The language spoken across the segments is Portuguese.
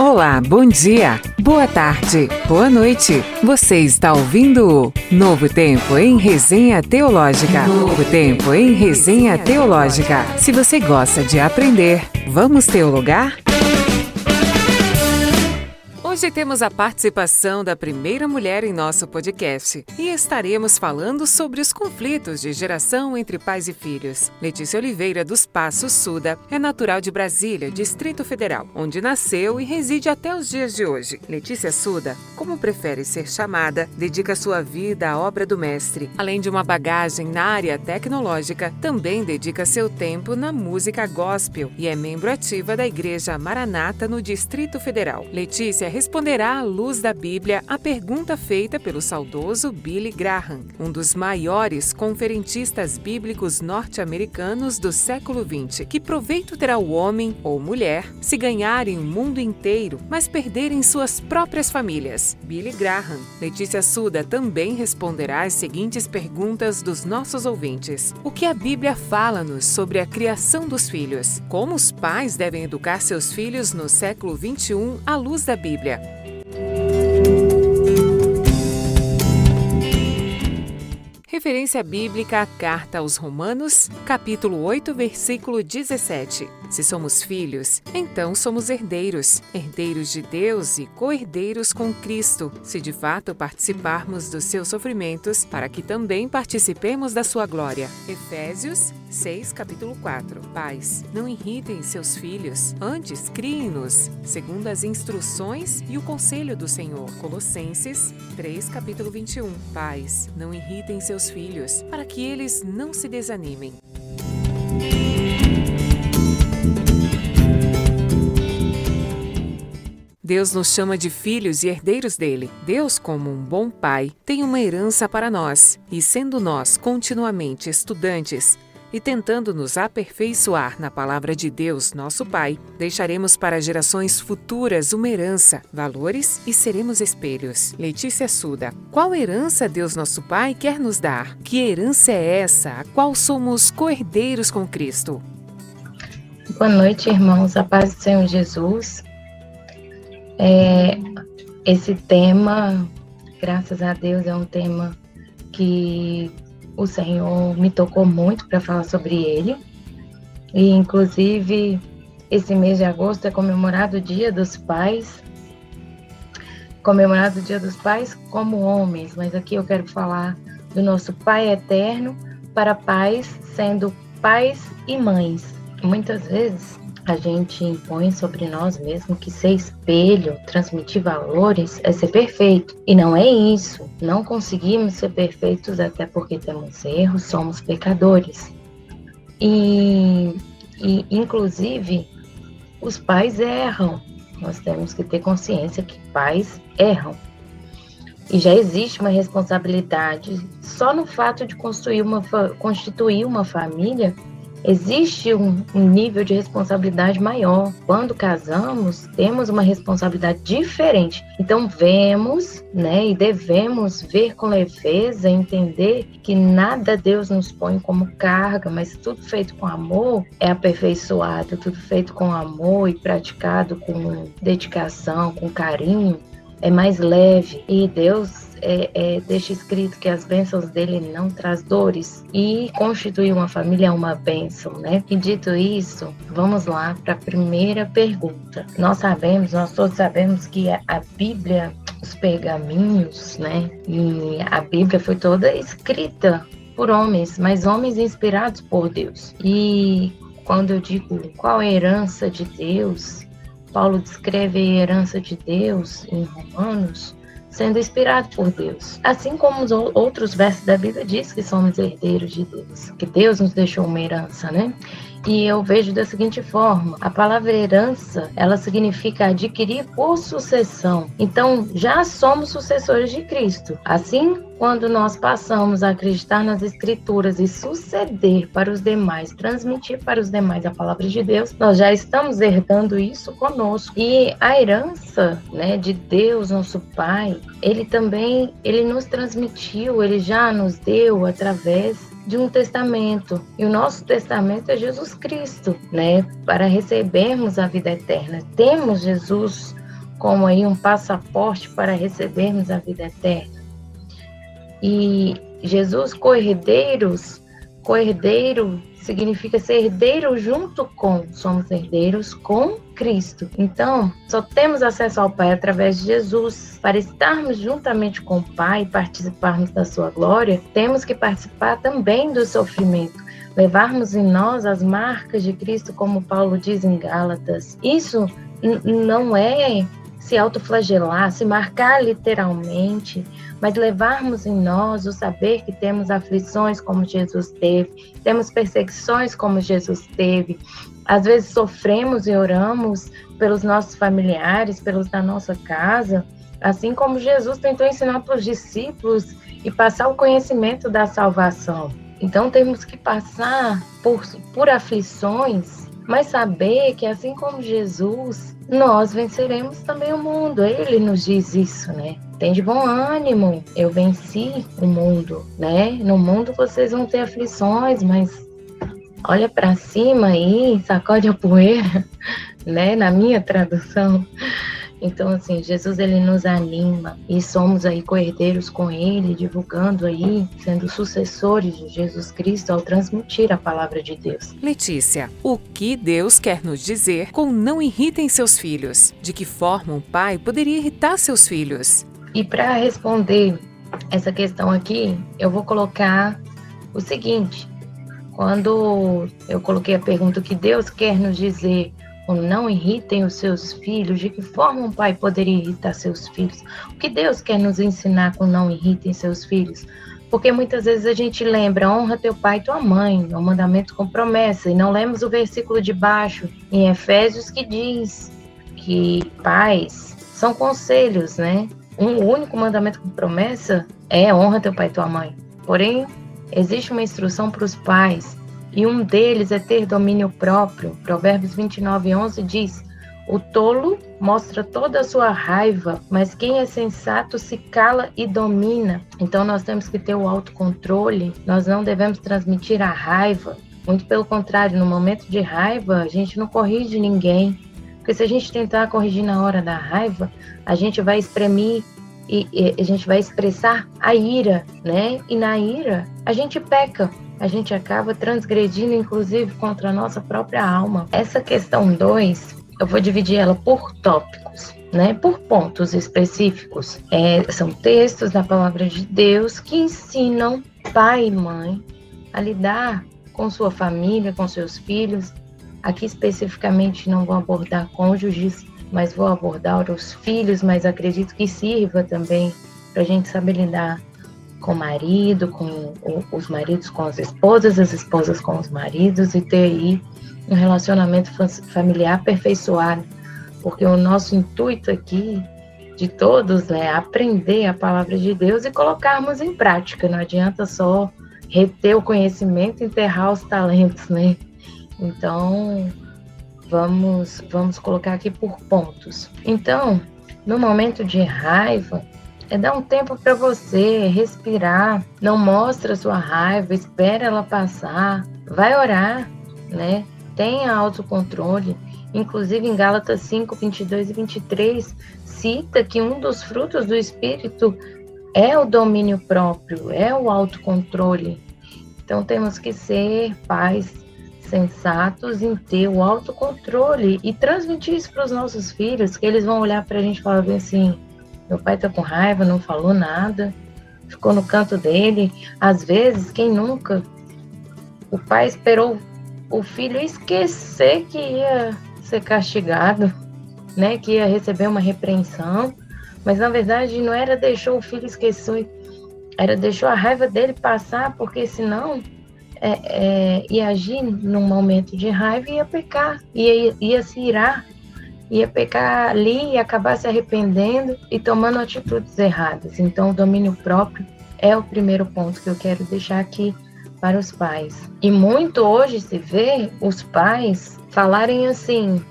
Olá, bom dia, boa tarde, boa noite. Você está ouvindo o Novo Tempo em Resenha Teológica. Novo Tempo em Resenha Teológica. Se você gosta de aprender, vamos teologar? Hoje temos a participação da primeira mulher em nosso podcast e estaremos falando sobre os conflitos de geração entre pais e filhos. Letícia Oliveira dos Passos Suda é natural de Brasília, Distrito Federal, onde nasceu e reside até os dias de hoje. Letícia Suda, como prefere ser chamada, dedica sua vida à obra do mestre. Além de uma bagagem na área tecnológica, também dedica seu tempo na música gospel e é membro ativa da Igreja Maranata no Distrito Federal. Letícia é responderá à luz da Bíblia a pergunta feita pelo saudoso Billy Graham, um dos maiores conferentistas bíblicos norte-americanos do século XX. Que proveito terá o homem ou mulher se ganharem o mundo inteiro, mas perderem suas próprias famílias? Billy Graham. Letícia Suda também responderá as seguintes perguntas dos nossos ouvintes: O que a Bíblia fala-nos sobre a criação dos filhos? Como os pais devem educar seus filhos no século XXI à luz da Bíblia? Referência bíblica à Carta aos Romanos, capítulo 8, versículo 17. Se somos filhos, então somos herdeiros, herdeiros de Deus e co-herdeiros com Cristo, se de fato participarmos dos seus sofrimentos, para que também participemos da sua glória. Efésios 6, capítulo 4. Pais, não irritem seus filhos, antes criem-nos, segundo as instruções e o conselho do Senhor. Colossenses 3, capítulo 21. Pais, não irritem seus filhos, para que eles não se desanimem. Deus nos chama de filhos e herdeiros dele. Deus, como um bom pai, tem uma herança para nós, e sendo nós continuamente estudantes e tentando nos aperfeiçoar na palavra de Deus, nosso Pai, deixaremos para gerações futuras uma herança, valores e seremos espelhos. Letícia Suda, qual herança Deus, nosso Pai, quer nos dar? Que herança é essa, a qual somos co-herdeiros com Cristo? Boa noite, irmãos. A paz do Senhor Jesus. É, esse tema, graças a Deus, é um tema que o Senhor me tocou muito para falar sobre ele. E, inclusive, esse mês de agosto é comemorado o Dia dos Pais. Comemorado o Dia dos Pais como homens, mas aqui eu quero falar do nosso Pai eterno para pais, sendo pais e mães. Muitas vezes a gente impõe sobre nós mesmos que ser espelho, transmitir valores, é ser perfeito. E não é isso. Não conseguimos ser perfeitos até porque temos erros, somos pecadores. E, e inclusive, os pais erram. Nós temos que ter consciência que pais erram. E já existe uma responsabilidade só no fato de construir uma, constituir uma família existe um, um, nível de responsabilidade maior. Quando casamos, temos uma responsabilidade diferente. Então, vemos, né, e devemos ver com leveza, entender que nada Deus nos põe como carga, mas tudo feito com amor é aperfeiçoado, tudo feito com amor e praticado com dedicação, com carinho, é mais leve. E Deus é, é, deixa escrito que as bênçãos dele não traz dores e constituir uma família é uma bênção, né? E dito isso, vamos lá para a primeira pergunta. Nós sabemos, nós todos sabemos que a Bíblia, os pergaminhos, né? E a Bíblia foi toda escrita por homens, mas homens inspirados por Deus. E quando eu digo qual é a herança de Deus, Paulo descreve a herança de Deus em Romanos, sendo inspirado por Deus. Assim como os outros versos da Bíblia diz que somos herdeiros de Deus, que Deus nos deixou uma herança, né? E eu vejo da seguinte forma: a palavra herança, ela significa adquirir por sucessão. Então, já somos sucessores de Cristo. Assim, quando nós passamos a acreditar nas escrituras e suceder para os demais, transmitir para os demais a palavra de Deus, nós já estamos herdando isso conosco. E a herança, né, de Deus, nosso Pai, ele também, ele nos transmitiu, ele já nos deu através de um testamento. E o nosso testamento é Jesus Cristo, né? Para recebermos a vida eterna. Temos Jesus como aí um passaporte para recebermos a vida eterna. E Jesus, co-herdeiros, co-herdeiro significa ser herdeiro junto com, somos herdeiros com Cristo. Então, só temos acesso ao Pai através de Jesus. Para estarmos juntamente com o Pai e participarmos da sua glória, temos que participar também do sofrimento. Levarmos em nós as marcas de Cristo, como Paulo diz em Gálatas. Isso não é se autoflagelar, se marcar literalmente, mas levarmos em nós o saber que temos aflições como Jesus teve, temos perseguições como Jesus teve. Às vezes sofremos e oramos pelos nossos familiares, pelos da nossa casa, assim como Jesus tentou ensinar para os discípulos e passar o conhecimento da salvação. Então temos que passar por, por aflições, mas saber que assim como Jesus, nós venceremos também o mundo. Ele nos diz isso, né? tem de bom ânimo, eu venci o mundo, né? No mundo vocês vão ter aflições, mas olha para cima aí, sacode a poeira, né? Na minha tradução. Então, assim, Jesus ele nos anima e somos aí coerdeiros com ele, divulgando aí, sendo sucessores de Jesus Cristo ao transmitir a palavra de Deus. Letícia, o que Deus quer nos dizer com não irritem seus filhos? De que forma um pai poderia irritar seus filhos? E para responder essa questão aqui, eu vou colocar o seguinte: quando eu coloquei a pergunta que Deus quer nos dizer, ou não irritem os seus filhos, de que forma um pai poderia irritar seus filhos? O que Deus quer nos ensinar com não irritem seus filhos? Porque muitas vezes a gente lembra, honra teu pai e tua mãe, é um mandamento com promessa, e não lemos o versículo de baixo, em Efésios, que diz que pais são conselhos, né? um único mandamento com promessa é honra teu pai e tua mãe. Porém, existe uma instrução para os pais, e um deles é ter domínio próprio. Provérbios 29, 11 diz: O tolo mostra toda a sua raiva, mas quem é sensato se cala e domina. Então, nós temos que ter o autocontrole, nós não devemos transmitir a raiva. Muito pelo contrário, no momento de raiva, a gente não corrige ninguém, porque se a gente tentar corrigir na hora da raiva, a gente vai espremir e, e, a gente vai expressar a ira, né? E na ira a gente peca, a gente acaba transgredindo, inclusive, contra a nossa própria alma. Essa questão 2, eu vou dividir ela por tópicos. Né, por pontos específicos. É, são textos da palavra de Deus que ensinam pai e mãe a lidar com sua família, com seus filhos, Aqui especificamente não vou abordar cônjuges, mas vou abordar os filhos, mas acredito que sirva também para a gente saber lidar com o marido, com os maridos com as esposas, as esposas com os maridos e ter aí um relacionamento familiar aperfeiçoado. Porque o nosso intuito aqui de todos é aprender a palavra de Deus e colocarmos em prática. Não adianta só reter o conhecimento e enterrar os talentos, né? Então, vamos, vamos colocar aqui por pontos. Então, no momento de raiva, é dar um tempo para você respirar, não mostra sua raiva, espera ela passar, vai orar, né? Tenha autocontrole. Inclusive em Gálatas 5, 22 e 23, cita que um dos frutos do Espírito é o domínio próprio, é o autocontrole. Então temos que ser pais sensatos em ter o autocontrole e transmitir isso para os nossos filhos, que eles vão olhar para a gente e falar assim: meu pai tá com raiva, não falou nada, ficou no canto dele. Às vezes, quem nunca? O pai esperou o filho esquecer que ia ser castigado, né? Que ia receber uma repreensão, mas na verdade não era deixou o filho esquecer, era deixou a raiva dele passar, porque senão é, é, ia agir num momento de raiva e ia pecar, ia, ia se irar, ia pecar ali e acabar se arrependendo e tomando atitudes erradas. Então, o domínio próprio é o primeiro ponto que eu quero deixar aqui para os pais. E muito hoje se vê os pais falarem assim: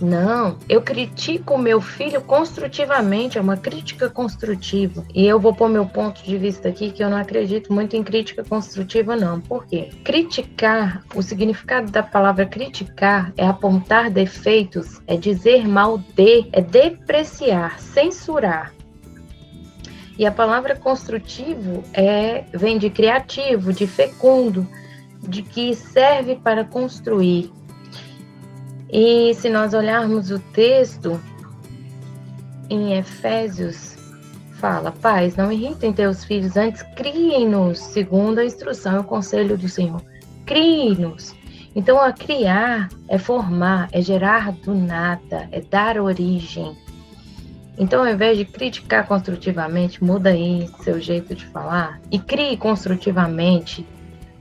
Não, eu critico meu filho construtivamente, é uma crítica construtiva. E eu vou pôr meu ponto de vista aqui que eu não acredito muito em crítica construtiva, não. Por quê? Criticar, o significado da palavra criticar é apontar defeitos, é dizer mal de, é depreciar, censurar. E a palavra construtivo é vem de criativo, de fecundo, de que serve para construir, e se nós olharmos o texto em Efésios, fala: Pais, não irritem teus filhos, antes criem-nos, segundo a instrução e o conselho do Senhor. Criem-nos. Então, a criar é formar, é gerar do nada, é dar origem. Então, ao invés de criticar construtivamente, muda aí seu jeito de falar e crie construtivamente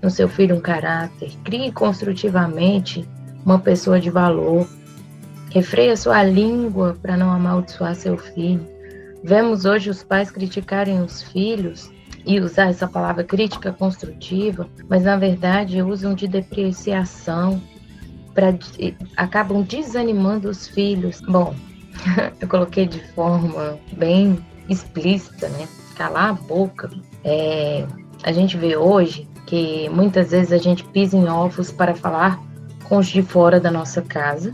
no seu filho um caráter, crie construtivamente uma pessoa de valor. Refreia sua língua para não amaldiçoar seu filho. Vemos hoje os pais criticarem os filhos e usar essa palavra crítica construtiva, mas na verdade usam de depreciação para acabam desanimando os filhos. Bom, eu coloquei de forma bem explícita, né? Calar a boca. É, a gente vê hoje que muitas vezes a gente pisa em ovos para falar com os de fora da nossa casa.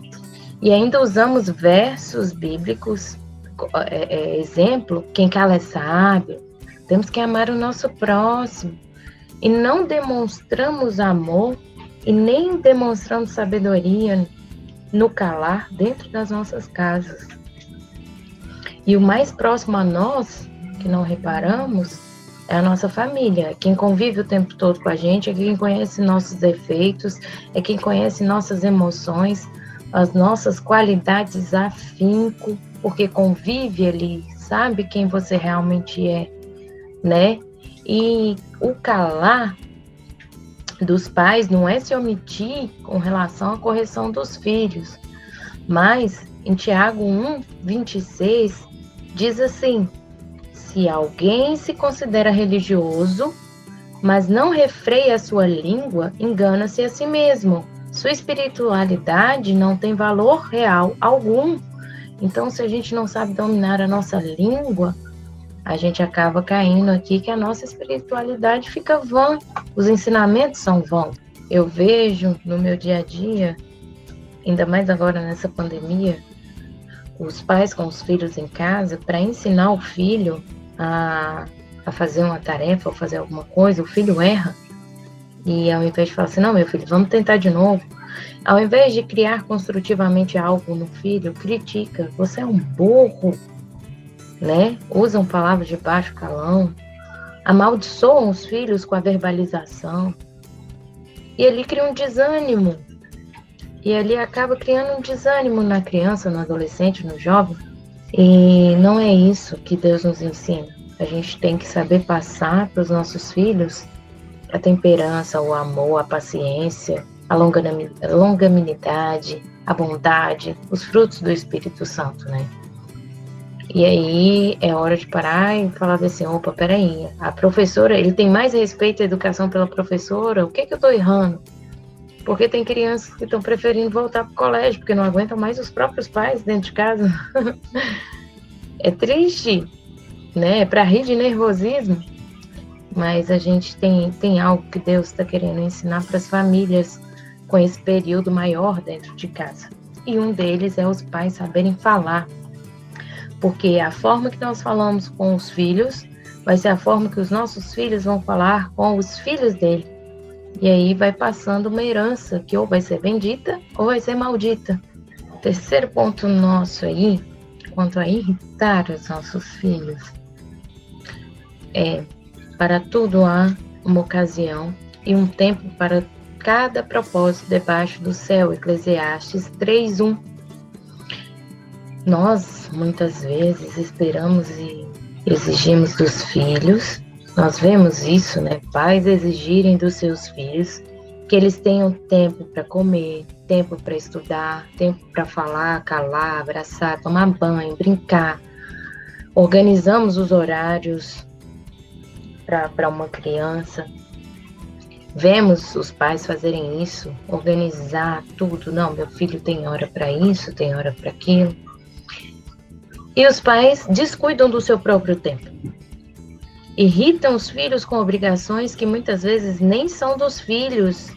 E ainda usamos versos bíblicos, é, é, exemplo, quem cala é sábio, temos que amar o nosso próximo. E não demonstramos amor e nem demonstramos sabedoria no calar dentro das nossas casas. E o mais próximo a nós, que não reparamos, é a nossa família. Quem convive o tempo todo com a gente é quem conhece nossos defeitos, é quem conhece nossas emoções, as nossas qualidades afinco, porque convive ali, sabe quem você realmente é, né? E o calar dos pais não é se omitir com relação à correção dos filhos, mas em Tiago 1, 26, diz assim: se alguém se considera religioso, mas não refreia a sua língua, engana-se a si mesmo. Sua espiritualidade não tem valor real algum. Então, se a gente não sabe dominar a nossa língua, a gente acaba caindo aqui que a nossa espiritualidade fica vã, os ensinamentos são vãos. Eu vejo no meu dia a dia, ainda mais agora nessa pandemia, os pais com os filhos em casa, para ensinar o filho a, a fazer uma tarefa ou fazer alguma coisa, o filho erra. E ao invés de falar assim, não, meu filho, vamos tentar de novo. Ao invés de criar construtivamente algo no filho, critica. Você é um burro, né? Usam palavras de baixo calão. Amaldiçoam os filhos com a verbalização. E ali cria um desânimo. E ali acaba criando um desânimo na criança, no adolescente, no jovem e não é isso que Deus nos ensina. A gente tem que saber passar para os nossos filhos a temperança, o amor, a paciência, a longanimidade, a bondade, os frutos do Espírito Santo, né? E aí é hora de parar e falar assim, opa, peraí, a professora, ele tem mais respeito à educação pela professora, o que que eu estou errando? Porque tem crianças que estão preferindo voltar para o colégio, porque não aguentam mais os próprios pais dentro de casa. é triste, né? É para rir de nervosismo. Mas a gente tem, tem algo que Deus está querendo ensinar para as famílias com esse período maior dentro de casa. E um deles é os pais saberem falar. Porque a forma que nós falamos com os filhos vai ser a forma que os nossos filhos vão falar com os filhos dele. E aí vai passando uma herança que ou vai ser bendita ou vai ser maldita. Terceiro ponto nosso aí, quanto a irritar os nossos filhos, é para tudo há uma ocasião e um tempo para cada propósito debaixo do céu. Eclesiastes 3:1. Nós muitas vezes esperamos e exigimos dos filhos nós vemos isso, né? Pais exigirem dos seus filhos que eles tenham tempo para comer, tempo para estudar, tempo para falar, calar, abraçar, tomar banho, brincar. Organizamos os horários para uma criança. vemos os pais fazerem isso, organizar tudo. Não, meu filho tem hora para isso, tem hora para aquilo. E os pais descuidam do seu próprio tempo. Irritam os filhos com obrigações que muitas vezes nem são dos filhos,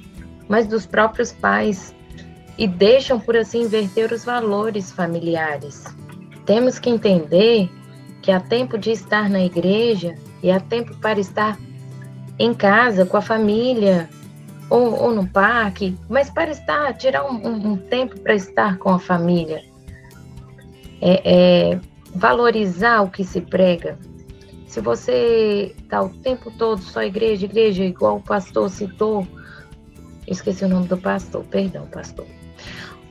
mas dos próprios pais, e deixam, por assim, inverter os valores familiares. Temos que entender que há tempo de estar na igreja e há tempo para estar em casa, com a família, ou, ou no parque, mas para estar, tirar um, um, tempo para estar com a família. É, é, valorizar o que se prega. Se você está o tempo todo só igreja, igreja, igual o pastor citou, esqueci o nome do pastor, perdão, pastor.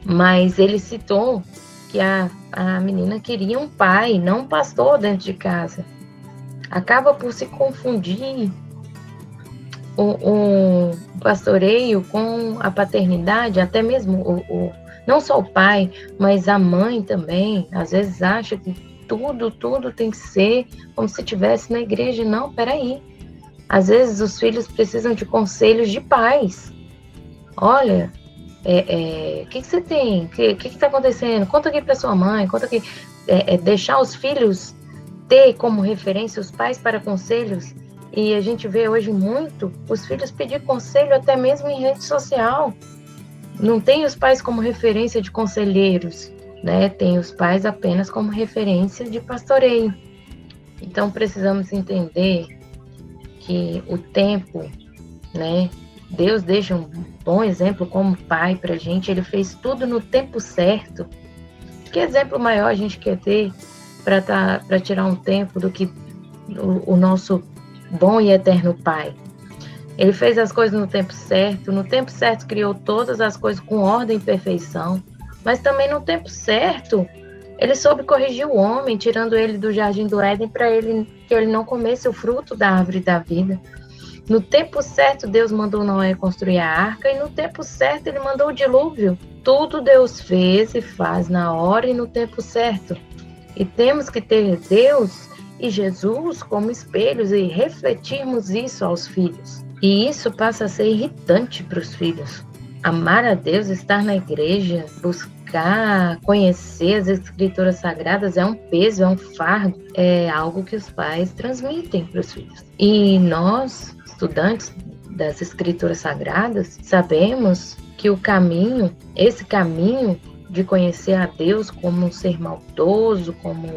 Mas ele citou que a, a menina queria um pai, não um pastor dentro de casa. Acaba por se confundir o, o pastoreio com a paternidade, até mesmo o, o, não só o pai, mas a mãe também, às vezes acha que tudo, tudo tem que ser como se estivesse na igreja. Não, peraí. Às vezes os filhos precisam de conselhos de pais. Olha, o é, é, que, que, você tem? O que está acontecendo? Conta aqui para sua mãe, conta aqui. É, é, deixar os filhos ter como referência os pais para conselhos e a gente vê hoje muito os filhos pedir conselho até mesmo em rede social. Não tem os pais como referência de conselheiros, né? Tem os pais apenas como referência de pastoreio. Então precisamos entender que o tempo, né? Deus deixa um bom exemplo como pai para a gente. Ele fez tudo no tempo certo. Que exemplo maior a gente quer ter para tá, tirar um tempo do que o, o nosso bom e eterno Pai. Ele fez as coisas no tempo certo, no tempo certo criou todas as coisas com ordem e perfeição, mas também no tempo certo ele soube corrigir o homem, tirando ele do jardim do Éden para ele que ele não comesse o fruto da árvore da vida. No tempo certo, Deus mandou Noé construir a arca e no tempo certo ele mandou o dilúvio. Tudo Deus fez e faz na hora e no tempo certo. E temos que ter Deus e Jesus como espelhos e refletirmos isso aos filhos. E isso passa a ser irritante para os filhos. Amar a Deus, estar na igreja, buscar conhecer as escrituras sagradas é um peso, é um fardo, é algo que os pais transmitem para os filhos. E nós, estudantes das escrituras sagradas, sabemos que o caminho, esse caminho de conhecer a Deus como um ser maldoso, como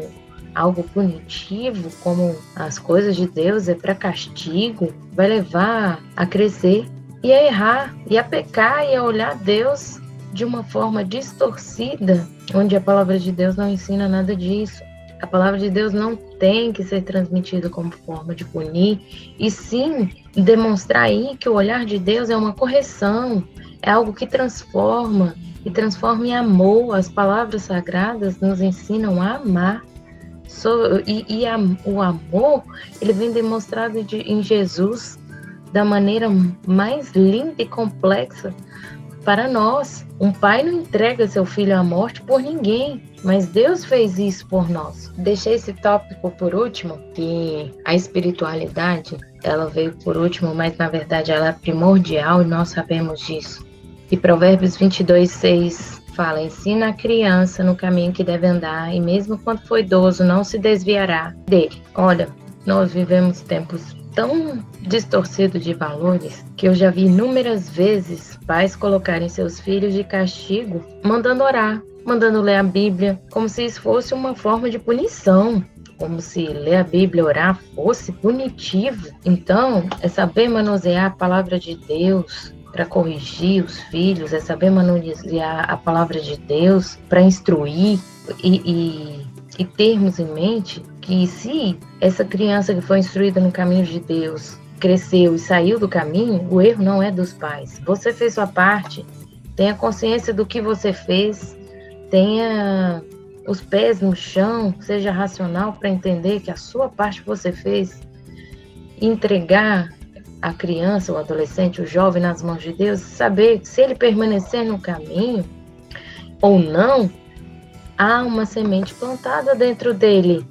algo punitivo, como as coisas de Deus é para castigo, vai levar a crescer e a errar, e a pecar e a olhar Deus de uma forma distorcida, onde a palavra de Deus não ensina nada disso. A palavra de Deus não tem que ser transmitida como forma de punir, e sim demonstrar aí que o olhar de Deus é uma correção, é algo que transforma e transforma em amor. As palavras sagradas nos ensinam a amar. So, e, e a, o amor, ele vem demonstrado de, em Jesus da maneira mais linda e complexa para nós. Um pai não entrega seu filho à morte por ninguém, mas Deus fez isso por nós. Deixei esse tópico por último, que a espiritualidade, ela veio por último, mas na verdade ela é primordial e nós sabemos disso. E Provérbios 22, 6 fala: ensina a criança no caminho que deve andar, e mesmo quando for idoso, não se desviará dele. Olha, nós vivemos tempos tão distorcidos de valores que eu já vi inúmeras vezes pais colocarem seus filhos de castigo, mandando orar, mandando ler a Bíblia, como se isso fosse uma forma de punição como se ler a Bíblia, orar fosse punitivo. Então, é saber manusear a palavra de Deus, para corrigir os filhos, é saber manusear a palavra de Deus para instruir e, e, e termos em mente que se essa criança que foi instruída no caminho de Deus cresceu e saiu do caminho, o erro não é dos pais. Você fez sua parte, tenha consciência do que você fez, tenha os pés no chão, seja racional para entender que a sua parte você fez, entregar a criança, o adolescente, o jovem nas mãos de Deus, saber se ele permanecer no caminho ou não, há uma semente plantada dentro dele.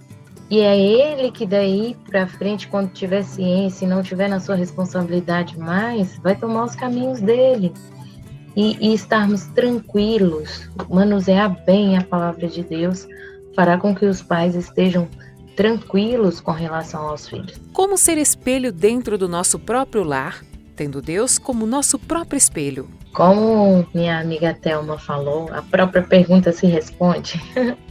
E é ele que daí para frente, quando tiver ciência e não tiver na sua responsabilidade mais, vai tomar os caminhos dele. E, e estarmos tranquilos, manusear bem a palavra de Deus, fará com que os pais estejam tranquilos com relação aos filhos. Como ser espelho dentro do nosso próprio lar, tendo Deus como nosso próprio espelho? Como minha amiga Thelma falou, a própria pergunta se responde.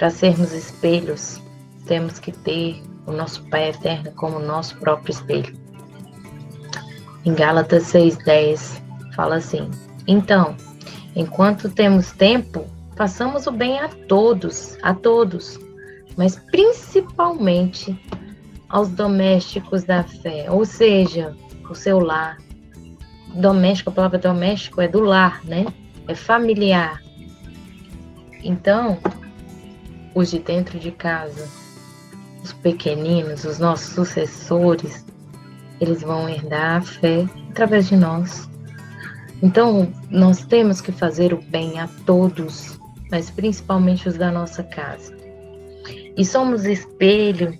Para sermos espelhos, temos que ter o nosso Pai Eterno como nosso próprio espelho. Em Gálatas 6,10 fala assim: Então, enquanto temos tempo, façamos o bem a todos, a todos, mas principalmente aos domésticos da fé, ou seja, o seu lar. Doméstico, a palavra doméstico é do lar, né? É familiar. Então, os de dentro de casa, os pequeninos, os nossos sucessores, eles vão herdar a fé através de nós. Então, nós temos que fazer o bem a todos, mas principalmente os da nossa casa. E somos espelho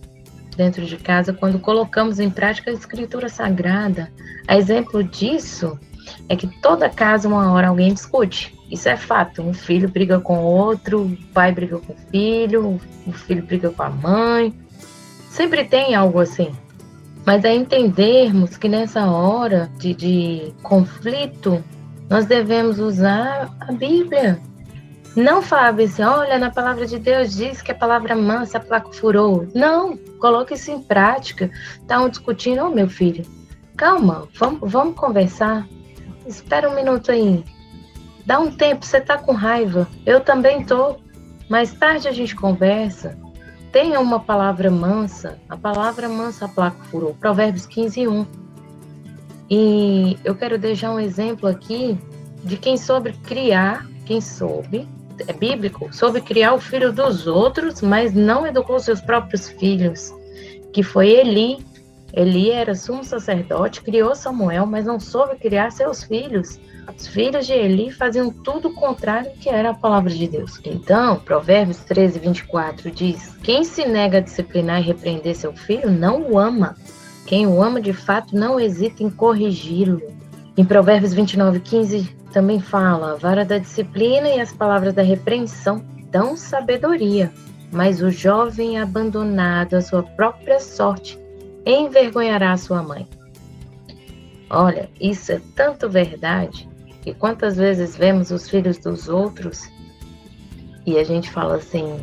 dentro de casa quando colocamos em prática a escritura sagrada. A exemplo disso é que toda casa, uma hora, alguém discute. Isso é fato. Um filho briga com outro, o pai briga com o filho, o filho briga com a mãe. Sempre tem algo assim. Mas é entendermos que nessa hora de, de conflito, nós devemos usar a Bíblia. Não falar assim, olha, na palavra de Deus diz que a palavra mansa, a placa furou. Não, coloque isso em prática. Estão discutindo, ô oh, meu filho, calma, vamos, vamos conversar. Espera um minuto aí. Dá um tempo, você tá com raiva. Eu também tô. Mais tarde a gente conversa. Tenha uma palavra mansa. A palavra mansa a placa furou. Provérbios 15, 1. E eu quero deixar um exemplo aqui de quem soube criar, quem soube, é bíblico, soube criar o filho dos outros, mas não educou seus próprios filhos, que foi Eli. Eli era sumo sacerdote, criou Samuel, mas não soube criar seus filhos. Os filhos de Eli faziam tudo o contrário que era a palavra de Deus. Então, Provérbios 13, 24 diz: Quem se nega a disciplinar e repreender seu filho não o ama. Quem o ama de fato não hesita em corrigi-lo. Em Provérbios 29, 15 também fala: a vara da disciplina e as palavras da repreensão dão sabedoria, mas o jovem abandonado à sua própria sorte envergonhará sua mãe. Olha, isso é tanto verdade e quantas vezes vemos os filhos dos outros e a gente fala assim: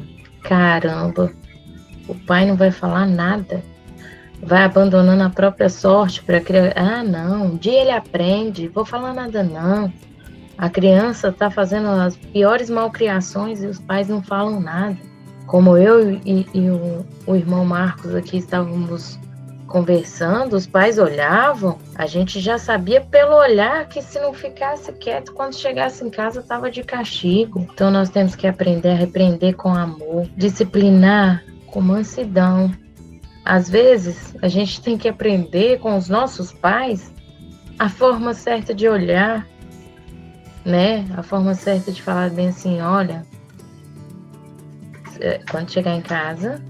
caramba, o pai não vai falar nada, vai abandonando a própria sorte para criar. Ah, não, um dia ele aprende, vou falar nada não. A criança está fazendo as piores malcriações e os pais não falam nada. Como eu e, e o, o irmão Marcos aqui estávamos conversando, os pais olhavam, a gente já sabia pelo olhar que se não ficasse quieto, quando chegasse em casa estava de castigo. Então nós temos que aprender a repreender com amor, disciplinar com mansidão. Às vezes a gente tem que aprender com os nossos pais a forma certa de olhar, né? A forma certa de falar bem assim, olha, é, quando chegar em casa,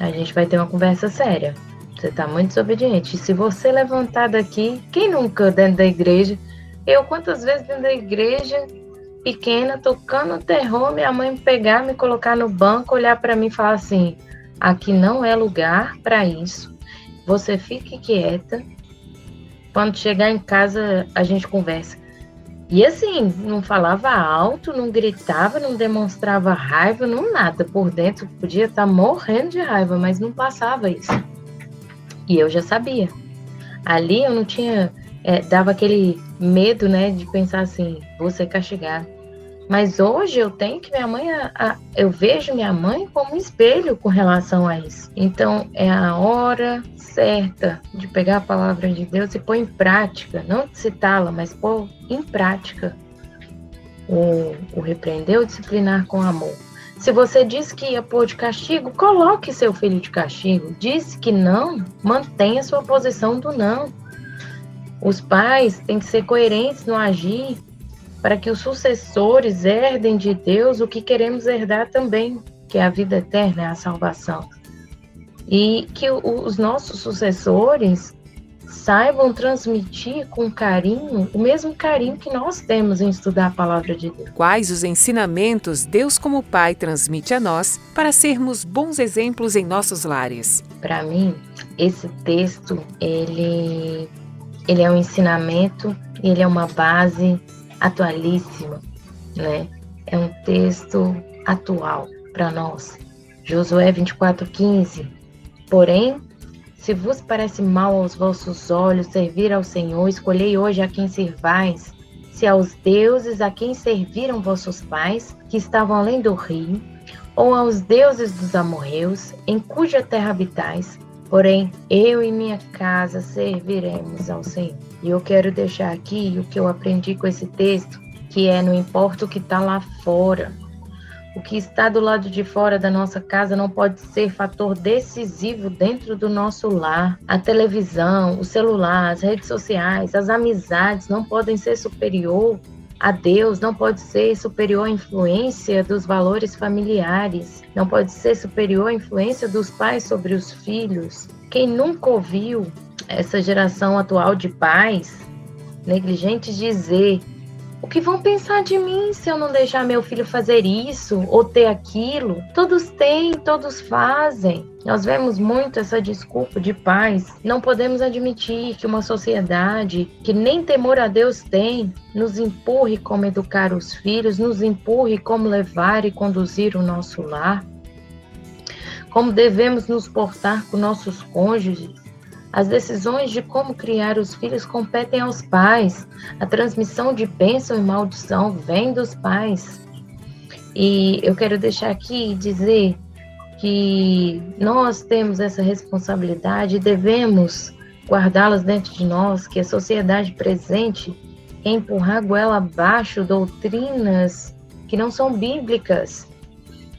a gente vai ter uma conversa séria. Você está muito desobediente. E se você levantar daqui, quem nunca dentro da igreja? Eu, quantas vezes dentro da igreja, pequena, tocando terror, minha mãe me pegar, me colocar no banco, olhar para mim e falar assim: aqui não é lugar para isso. Você fique quieta. Quando chegar em casa, a gente conversa. E assim, não falava alto, não gritava, não demonstrava raiva, não nada. Por dentro podia estar tá morrendo de raiva, mas não passava isso. E eu já sabia. Ali eu não tinha. É, dava aquele medo, né, de pensar assim, vou ser castigado. Mas hoje eu tenho que minha mãe, a, a, eu vejo minha mãe como um espelho com relação a isso. Então é a hora certa de pegar a palavra de Deus e pôr em prática, não citá-la, mas pôr em prática o, o repreender, o disciplinar com amor. Se você disse que ia pôr de castigo, coloque seu filho de castigo. Disse que não, mantenha sua posição do não. Os pais têm que ser coerentes no agir para que os sucessores herdem de Deus o que queremos herdar também, que é a vida eterna, é a salvação. E que os nossos sucessores saibam transmitir com carinho o mesmo carinho que nós temos em estudar a palavra de Deus. Quais os ensinamentos Deus como Pai transmite a nós para sermos bons exemplos em nossos lares? Para mim, esse texto ele ele é um ensinamento, ele é uma base atualíssima, né? É um texto atual para nós. Josué 24:15. Porém, se vos parece mal aos vossos olhos servir ao Senhor, escolhei hoje a quem servais, se aos deuses a quem serviram vossos pais, que estavam além do rio, ou aos deuses dos amorreus, em cuja terra habitais. Porém, eu e minha casa serviremos ao Senhor. E eu quero deixar aqui o que eu aprendi com esse texto, que é não importa o que está lá fora, o que está do lado de fora da nossa casa não pode ser fator decisivo dentro do nosso lar. A televisão, o celular, as redes sociais, as amizades não podem ser superior a Deus, não pode ser superior à influência dos valores familiares, não pode ser superior à influência dos pais sobre os filhos. Quem nunca ouviu essa geração atual de pais negligentes dizer o que vão pensar de mim se eu não deixar meu filho fazer isso ou ter aquilo? Todos têm, todos fazem. Nós vemos muito essa desculpa de pais. Não podemos admitir que uma sociedade que nem temor a Deus tem nos empurre como educar os filhos, nos empurre como levar e conduzir o nosso lar. Como devemos nos portar com nossos cônjuges, as decisões de como criar os filhos competem aos pais. A transmissão de bênção e maldição vem dos pais. E eu quero deixar aqui dizer que nós temos essa responsabilidade e devemos guardá-las dentro de nós, que a sociedade presente é empurrar goela abaixo doutrinas que não são bíblicas.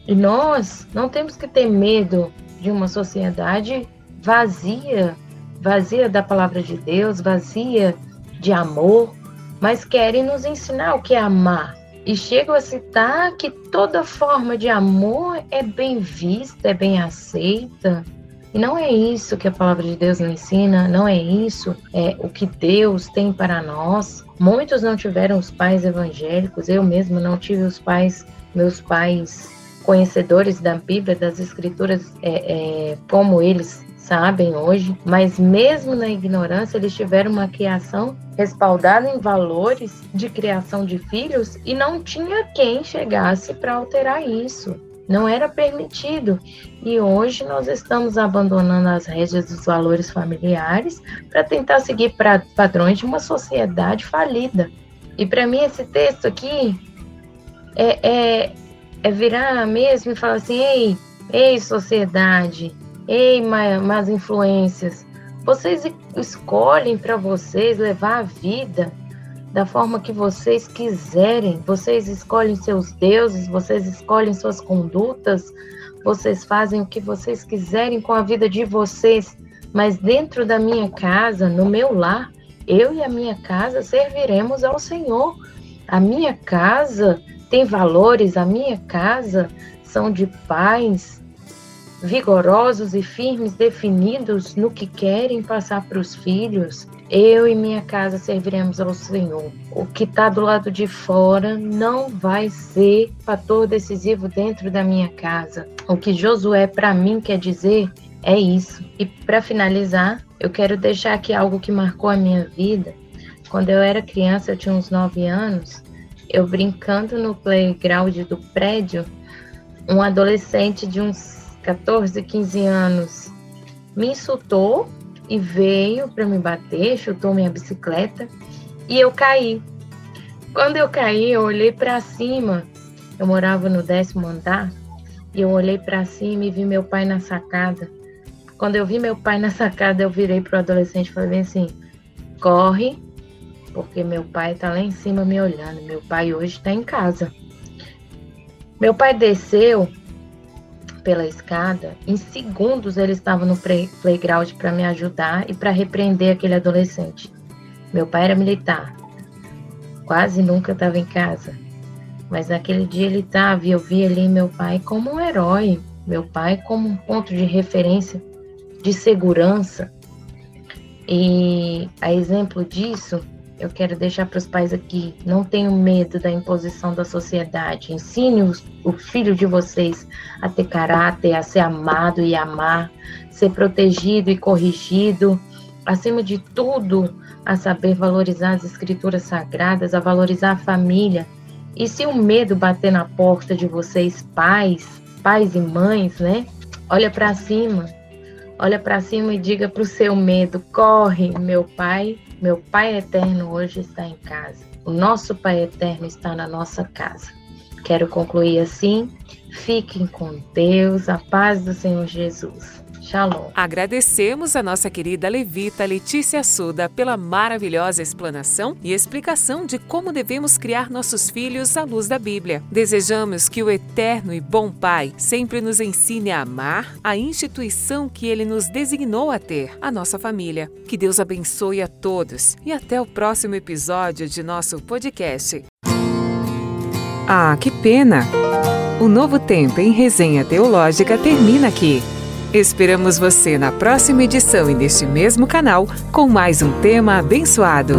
E nós não temos que ter medo de uma sociedade vazia vazia da palavra de Deus, vazia de amor, mas querem nos ensinar o que é amar. E chegam a citar que toda forma de amor é bem vista, é bem aceita. E não é isso que a palavra de Deus nos ensina, não é isso é o que Deus tem para nós. Muitos não tiveram os pais evangélicos, eu mesmo não tive os pais, meus pais conhecedores da Bíblia, das Escrituras, é, é, como eles sabem hoje, mas mesmo na ignorância, eles tiveram uma criação respaldada em valores de criação de filhos e não tinha quem chegasse para alterar isso. Não era permitido. E hoje nós estamos abandonando as rédeas dos valores familiares para tentar seguir pra, padrões de uma sociedade falida. E para mim, esse texto aqui é, é, é virar mesmo e falar assim: ei, ei, sociedade, Ei, más influências, vocês escolhem para vocês levar a vida da forma que vocês quiserem. Vocês escolhem seus deuses, vocês escolhem suas condutas, vocês fazem o que vocês quiserem com a vida de vocês. Mas dentro da minha casa, no meu lar, eu e a minha casa serviremos ao Senhor. A minha casa tem valores, a minha casa são de paz, vigorosos e firmes, definidos no que querem passar para os filhos, eu e minha casa serviremos ao Senhor. O que está do lado de fora não vai ser fator decisivo dentro da minha casa. O que Josué para mim quer dizer é isso. E para finalizar, eu quero deixar aqui algo que marcou a minha vida. Quando eu era criança, eu tinha uns 9 anos, eu brincando no playground do prédio, um adolescente de uns 14, 15 anos, me insultou e veio para me bater, chutou minha bicicleta e eu caí. Quando eu caí, eu olhei para cima. Eu morava no décimo andar e eu olhei para cima e vi meu pai na sacada. Quando eu vi meu pai na sacada, eu virei pro adolescente e falei assim: corre, porque meu pai está lá em cima me olhando. Meu pai hoje está em casa. Meu pai desceu pela escada, em segundos ele estava no playground para me ajudar e para repreender aquele adolescente. Meu pai era militar, quase nunca estava em casa, mas naquele dia ele estava e eu vi ali meu pai como um herói, meu pai como um ponto de referência de segurança. E a exemplo disso, eu quero deixar para os pais aqui: não tenham medo da imposição da sociedade. Ensine os, o filho de vocês a ter caráter, a ser amado e amar, ser protegido e corrigido. Acima de tudo, a saber valorizar as escrituras sagradas, a valorizar a família. E se o medo bater na porta de vocês, pais, pais e mães, né? Olha para cima, olha para cima e diga para o seu medo: corre, meu pai, meu pai eterno hoje está em casa. O nosso pai eterno está na nossa casa. Quero concluir assim. Fiquem com Deus, a paz do Senhor Jesus. Shalom. Agradecemos a nossa querida levita Letícia Suda pela maravilhosa explanação e explicação de como devemos criar nossos filhos à luz da Bíblia. Desejamos que o eterno e bom Pai sempre nos ensine a amar a instituição que ele nos designou a ter, a nossa família. Que Deus abençoe a todos e até o próximo episódio de nosso podcast. Ah, que pena! O novo tempo em resenha teológica termina aqui. Esperamos você na próxima edição e neste mesmo canal com mais um tema abençoado.